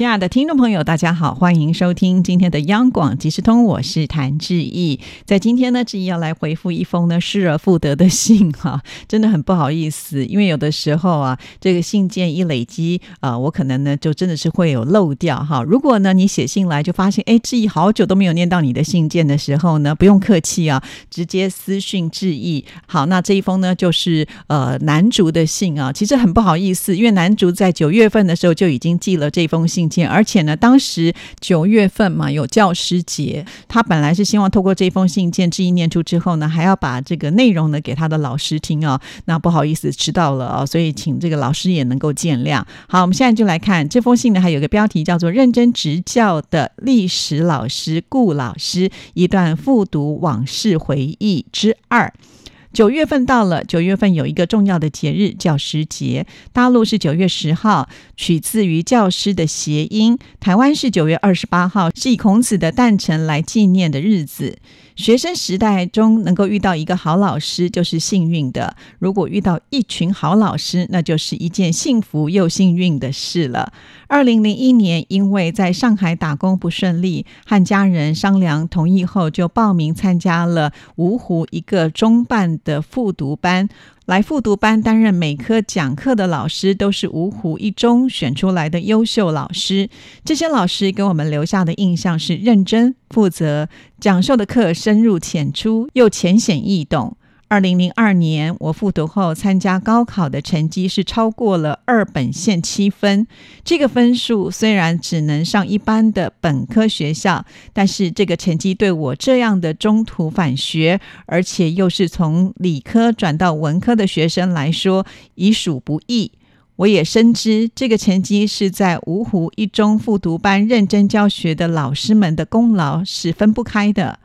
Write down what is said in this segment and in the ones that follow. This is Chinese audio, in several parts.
亲爱的听众朋友，大家好，欢迎收听今天的央广即时通，我是谭志毅。在今天呢，志毅要来回复一封呢失而复得的信哈，真的很不好意思，因为有的时候啊，这个信件一累积啊，我可能呢就真的是会有漏掉哈。如果呢你写信来就发现，哎，志毅好久都没有念到你的信件的时候呢，不用客气啊，直接私讯志毅。好，那这一封呢就是呃南竹的信啊，其实很不好意思，因为南竹在九月份的时候就已经寄了这封信。而且呢，当时九月份嘛，有教师节，他本来是希望透过这封信件，致意念出之后呢，还要把这个内容呢给他的老师听啊。那不好意思，迟到了啊，所以请这个老师也能够见谅。好，我们现在就来看这封信呢，还有个标题叫做“认真执教的历史老师顾老师一段复读往事回忆之二”。九月份到了，九月份有一个重要的节日——教师节。大陆是九月十号，取自于教师的谐音；台湾是九月二十八号，是以孔子的诞辰来纪念的日子。学生时代中能够遇到一个好老师就是幸运的，如果遇到一群好老师，那就是一件幸福又幸运的事了。二零零一年，因为在上海打工不顺利，和家人商量同意后，就报名参加了芜湖一个中办的复读班。来复读班担任每科讲课的老师，都是芜湖一中选出来的优秀老师。这些老师给我们留下的印象是认真负责，讲授的课深入浅出，又浅显易懂。二零零二年，我复读后参加高考的成绩是超过了二本线七分。这个分数虽然只能上一般的本科学校，但是这个成绩对我这样的中途返学，而且又是从理科转到文科的学生来说，已属不易。我也深知这个成绩是在芜湖一中复读班认真教学的老师们的功劳是分不开的。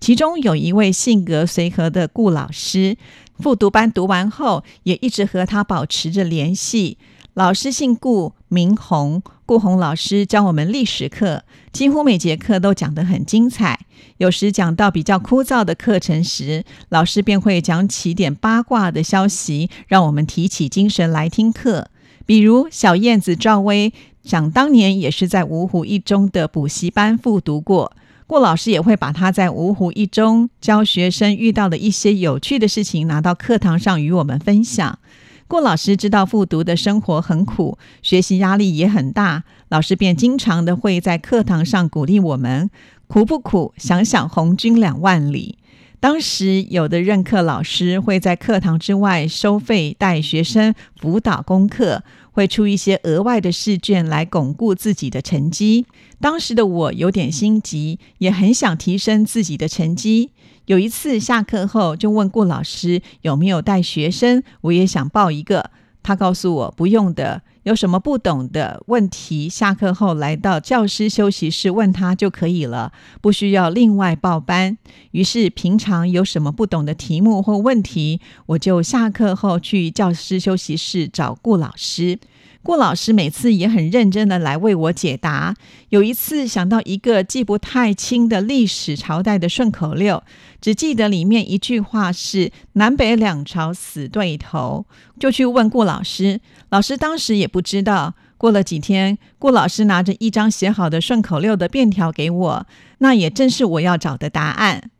其中有一位性格随和的顾老师，复读班读完后也一直和他保持着联系。老师姓顾，名洪，顾洪老师教我们历史课，几乎每节课都讲得很精彩。有时讲到比较枯燥的课程时，老师便会讲起点八卦的消息，让我们提起精神来听课。比如小燕子赵薇，想当年也是在芜湖一中的补习班复读过。顾老师也会把他在芜湖一中教学生遇到的一些有趣的事情拿到课堂上与我们分享。顾老师知道复读的生活很苦，学习压力也很大，老师便经常的会在课堂上鼓励我们：苦不苦？想想红军两万里。当时有的任课老师会在课堂之外收费带学生辅导功课，会出一些额外的试卷来巩固自己的成绩。当时的我有点心急，也很想提升自己的成绩。有一次下课后就问顾老师有没有带学生，我也想报一个。他告诉我不用的。有什么不懂的问题，下课后来到教师休息室问他就可以了，不需要另外报班。于是平常有什么不懂的题目或问题，我就下课后去教师休息室找顾老师。顾老师每次也很认真的来为我解答。有一次想到一个记不太清的历史朝代的顺口溜，只记得里面一句话是“南北两朝死对头”，就去问顾老师。老师当时也不知道。过了几天，顾老师拿着一张写好的顺口溜的便条给我，那也正是我要找的答案。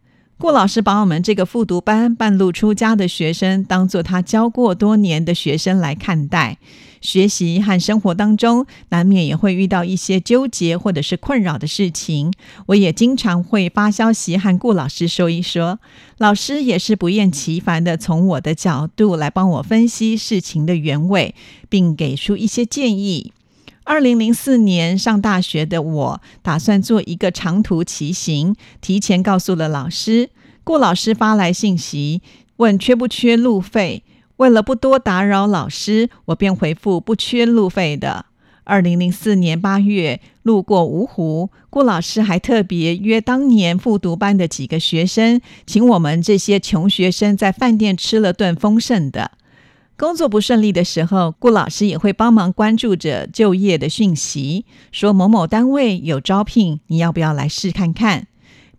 顾老师把我们这个复读班半路出家的学生当做他教过多年的学生来看待。学习和生活当中，难免也会遇到一些纠结或者是困扰的事情。我也经常会发消息和顾老师说一说，老师也是不厌其烦的从我的角度来帮我分析事情的原委，并给出一些建议。二零零四年上大学的我，打算做一个长途骑行，提前告诉了老师。顾老师发来信息，问缺不缺路费。为了不多打扰老师，我便回复不缺路费的。二零零四年八月，路过芜湖，顾老师还特别约当年复读班的几个学生，请我们这些穷学生在饭店吃了顿丰盛的。工作不顺利的时候，顾老师也会帮忙关注着就业的讯息，说某某单位有招聘，你要不要来试看看？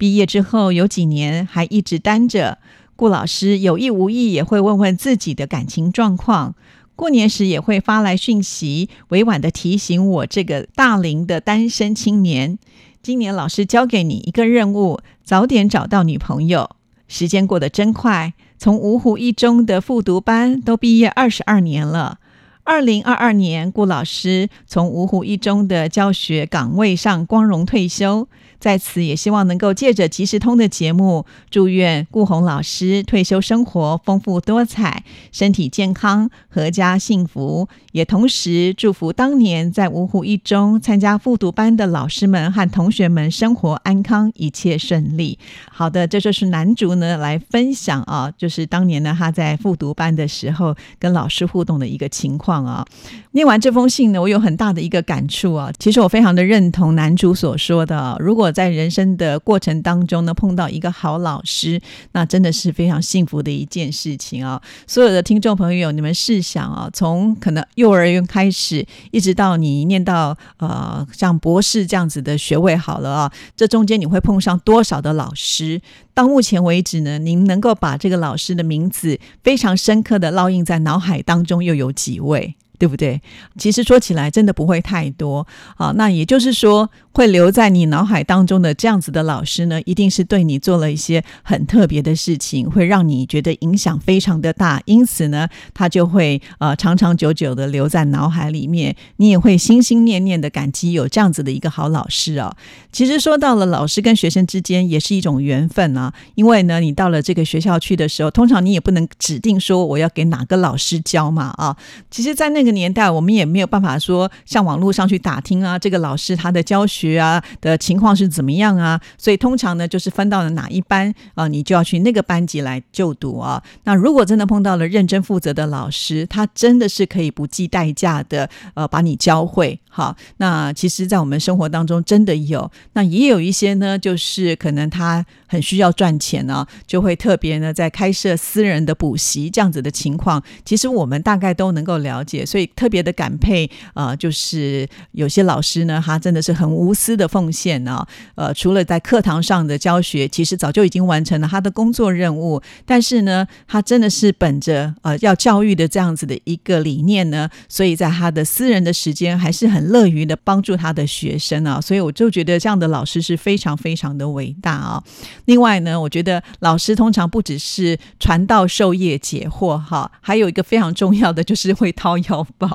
毕业之后有几年还一直单着，顾老师有意无意也会问问自己的感情状况。过年时也会发来讯息，委婉的提醒我这个大龄的单身青年，今年老师交给你一个任务，早点找到女朋友。时间过得真快。从芜湖一中的复读班都毕业二十二年了。二零二二年，顾老师从芜湖一中的教学岗位上光荣退休。在此，也希望能够借着即时通的节目，祝愿顾红老师退休生活丰富多彩，身体健康，阖家幸福。也同时祝福当年在芜湖一中参加复读班的老师们和同学们生活安康，一切顺利。好的，这就是男主呢来分享啊，就是当年呢他在复读班的时候跟老师互动的一个情况啊。念完这封信呢，我有很大的一个感触啊。其实我非常的认同男主所说的，如果在人生的过程当中呢，碰到一个好老师，那真的是非常幸福的一件事情啊！所有的听众朋友，你们试想啊，从可能幼儿园开始，一直到你念到呃像博士这样子的学位好了啊，这中间你会碰上多少的老师？到目前为止呢，您能够把这个老师的名字非常深刻的烙印在脑海当中，又有几位？对不对？其实说起来，真的不会太多啊。那也就是说。会留在你脑海当中的这样子的老师呢，一定是对你做了一些很特别的事情，会让你觉得影响非常的大，因此呢，他就会呃长长久久的留在脑海里面，你也会心心念念的感激有这样子的一个好老师啊。其实说到了老师跟学生之间也是一种缘分啊，因为呢，你到了这个学校去的时候，通常你也不能指定说我要给哪个老师教嘛啊。其实，在那个年代，我们也没有办法说像网络上去打听啊，这个老师他的教学。啊的情况是怎么样啊？所以通常呢，就是分到了哪一班啊，你就要去那个班级来就读啊。那如果真的碰到了认真负责的老师，他真的是可以不计代价的呃把你教会。好，那其实，在我们生活当中真的有，那也有一些呢，就是可能他很需要赚钱呢，就会特别呢在开设私人的补习这样子的情况。其实我们大概都能够了解，所以特别的感佩啊，就是有些老师呢，他真的是很无。无私的奉献呢？呃，除了在课堂上的教学，其实早就已经完成了他的工作任务。但是呢，他真的是本着呃要教育的这样子的一个理念呢，所以在他的私人的时间，还是很乐于的帮助他的学生啊。所以我就觉得这样的老师是非常非常的伟大啊。另外呢，我觉得老师通常不只是传道授业解惑哈，还有一个非常重要的就是会掏腰 包。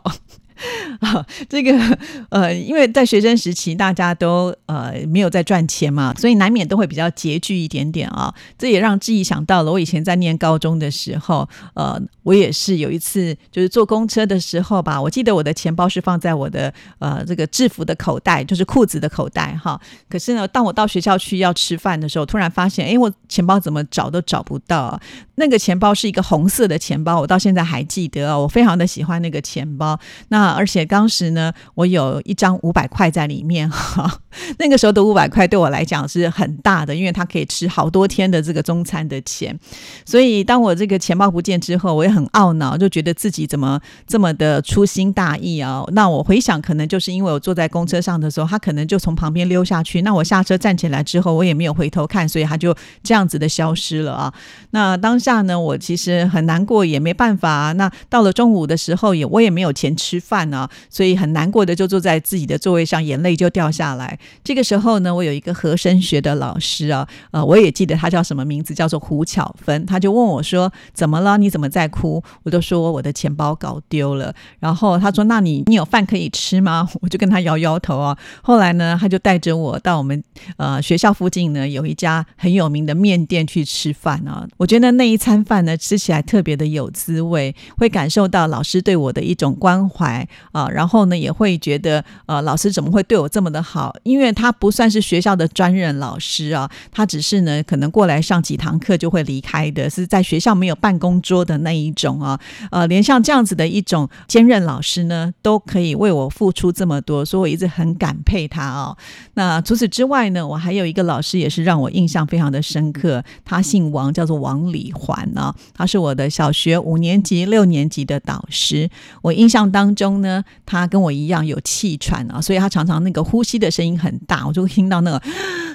啊，这个呃，因为在学生时期，大家都呃没有在赚钱嘛，所以难免都会比较拮据一点点啊。这也让志毅想到了，我以前在念高中的时候，呃，我也是有一次就是坐公车的时候吧，我记得我的钱包是放在我的呃这个制服的口袋，就是裤子的口袋哈。可是呢，当我到学校去要吃饭的时候，突然发现，哎，我钱包怎么找都找不到。那个钱包是一个红色的钱包，我到现在还记得哦，我非常的喜欢那个钱包。那而且当时呢，我有一张五百块在里面哈。那个时候的五百块对我来讲是很大的，因为它可以吃好多天的这个中餐的钱。所以当我这个钱包不见之后，我也很懊恼，就觉得自己怎么这么的粗心大意啊？那我回想，可能就是因为我坐在公车上的时候，他可能就从旁边溜下去。那我下车站起来之后，我也没有回头看，所以他就这样子的消失了啊。那当下呢，我其实很难过，也没办法。那到了中午的时候，也我也没有钱吃饭。饭呢，所以很难过的就坐在自己的座位上，眼泪就掉下来。这个时候呢，我有一个和声学的老师啊，呃，我也记得他叫什么名字，叫做胡巧芬。他就问我说：“怎么了？你怎么在哭？”我就说：“我的钱包搞丢了。”然后他说：“那你你有饭可以吃吗？”我就跟他摇摇头啊。后来呢，他就带着我到我们呃学校附近呢有一家很有名的面店去吃饭啊。我觉得那一餐饭呢吃起来特别的有滋味，会感受到老师对我的一种关怀。啊，然后呢也会觉得呃老师怎么会对我这么的好？因为他不算是学校的专任老师啊，他只是呢可能过来上几堂课就会离开的，是在学校没有办公桌的那一种啊。呃，连像这样子的一种兼任老师呢，都可以为我付出这么多，所以我一直很感佩他哦。那除此之外呢，我还有一个老师也是让我印象非常的深刻，他姓王，叫做王礼环呢，他是我的小学五年级、六年级的导师。我印象当中呢，他跟我一样有气喘啊，所以他常常那个呼吸的声音很大，我就听到那个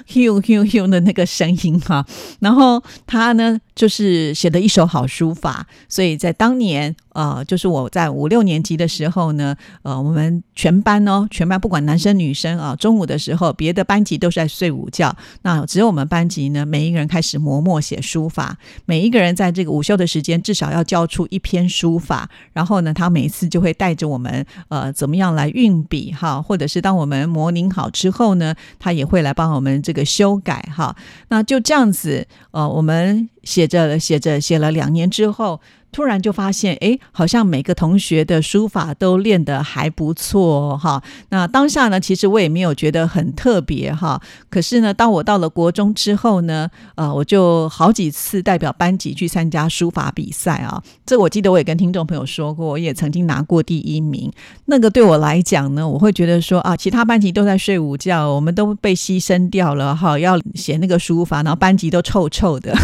“hu hu hu” 的那个声音哈。然后他呢，就是写的一手好书法，所以在当年。呃，就是我在五六年级的时候呢，呃，我们全班哦，全班不管男生女生啊，中午的时候，别的班级都是在睡午觉，那只有我们班级呢，每一个人开始磨墨写书法，每一个人在这个午休的时间至少要交出一篇书法，然后呢，他每次就会带着我们，呃，怎么样来运笔哈，或者是当我们模拟好之后呢，他也会来帮我们这个修改哈，那就这样子，呃，我们写着写着写了两年之后。突然就发现，哎，好像每个同学的书法都练得还不错哈。那当下呢，其实我也没有觉得很特别哈。可是呢，当我到了国中之后呢，呃，我就好几次代表班级去参加书法比赛啊。这我记得我也跟听众朋友说过，我也曾经拿过第一名。那个对我来讲呢，我会觉得说啊，其他班级都在睡午觉，我们都被牺牲掉了哈。要写那个书法，然后班级都臭臭的，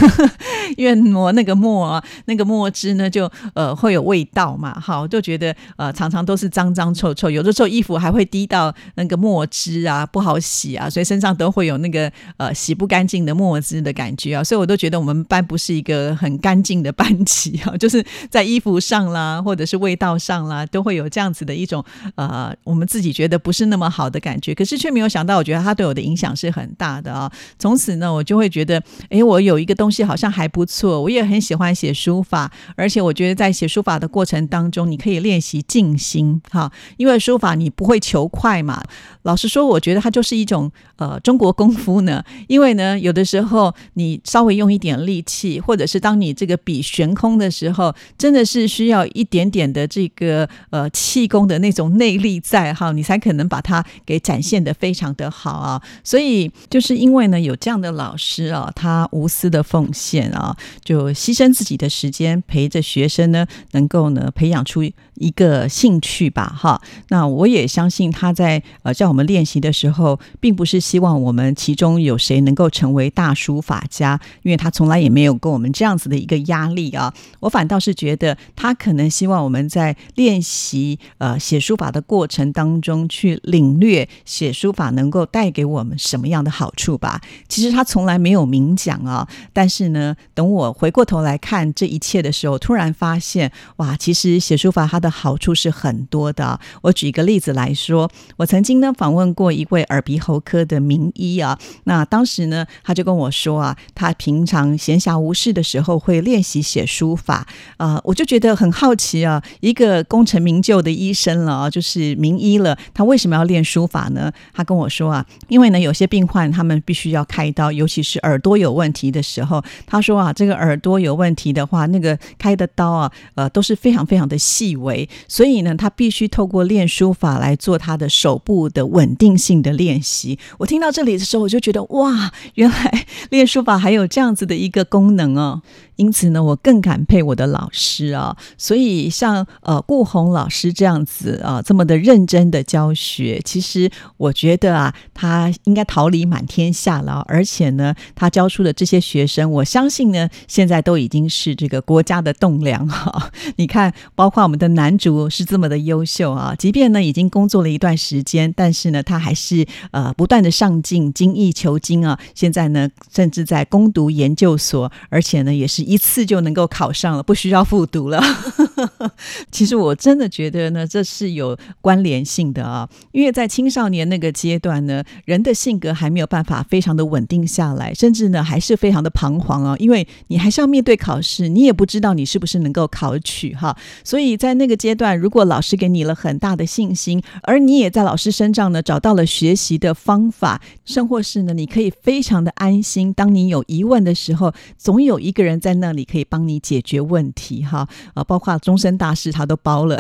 因为磨那个墨啊，那个墨汁。呢就呃会有味道嘛，好，就觉得呃常常都是脏脏臭臭，有的时候衣服还会滴到那个墨汁啊，不好洗啊，所以身上都会有那个呃洗不干净的墨汁的感觉啊，所以我都觉得我们班不是一个很干净的班级啊，就是在衣服上啦，或者是味道上啦，都会有这样子的一种呃我们自己觉得不是那么好的感觉，可是却没有想到，我觉得他对我的影响是很大的啊。从此呢，我就会觉得，哎，我有一个东西好像还不错，我也很喜欢写书法，而且我觉得在写书法的过程当中，你可以练习静心哈，因为书法你不会求快嘛。老实说，我觉得它就是一种呃中国功夫呢。因为呢，有的时候你稍微用一点力气，或者是当你这个笔悬空的时候，真的是需要一点点的这个呃气功的那种内力在哈，你才可能把它给展现的非常的好啊。所以就是因为呢有这样的老师啊，他无私的奉献啊，就牺牲自己的时间陪着。学生呢，能够呢培养出一个兴趣吧，哈。那我也相信他在呃叫我们练习的时候，并不是希望我们其中有谁能够成为大书法家，因为他从来也没有跟我们这样子的一个压力啊。我反倒是觉得他可能希望我们在练习呃写书法的过程当中，去领略写书法能够带给我们什么样的好处吧。其实他从来没有明讲啊，但是呢，等我回过头来看这一切的时候。突然发现，哇，其实写书法它的好处是很多的。我举一个例子来说，我曾经呢访问过一位耳鼻喉科的名医啊，那当时呢他就跟我说啊，他平常闲暇无事的时候会练习写书法啊，我就觉得很好奇啊，一个功成名就的医生了啊，就是名医了，他为什么要练书法呢？他跟我说啊，因为呢有些病患他们必须要开刀，尤其是耳朵有问题的时候，他说啊，这个耳朵有问题的话，那个开的刀啊，呃，都是非常非常的细微，所以呢，他必须透过练书法来做他的手部的稳定性的练习。我听到这里的时候，我就觉得哇，原来练书法还有这样子的一个功能哦。因此呢，我更感佩我的老师啊。所以像呃顾红老师这样子啊，这么的认真的教学，其实我觉得啊，他应该桃李满天下了。而且呢，他教出的这些学生，我相信呢，现在都已经是这个国家的栋梁哈。你看，包括我们的男主是这么的优秀啊，即便呢已经工作了一段时间，但是呢，他还是呃不断的上进，精益求精啊。现在呢，甚至在攻读研究所，而且呢，也是。一次就能够考上了，不需要复读了。其实我真的觉得呢，这是有关联性的啊。因为在青少年那个阶段呢，人的性格还没有办法非常的稳定下来，甚至呢还是非常的彷徨啊。因为你还是要面对考试，你也不知道你是不是能够考取哈。所以在那个阶段，如果老师给你了很大的信心，而你也在老师身上呢找到了学习的方法，甚或是呢你可以非常的安心。当你有疑问的时候，总有一个人在。那里可以帮你解决问题哈，呃，包括终身大事他都包了。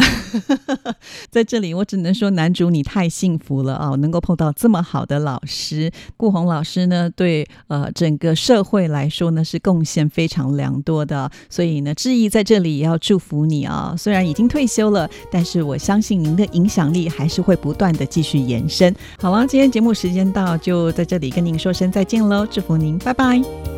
在这里，我只能说男主你太幸福了啊，能够碰到这么好的老师。顾红老师呢，对呃整个社会来说呢是贡献非常良多的，所以呢，志毅在这里也要祝福你啊。虽然已经退休了，但是我相信您的影响力还是会不断的继续延伸。好了，今天节目时间到，就在这里跟您说声再见喽，祝福您，拜拜。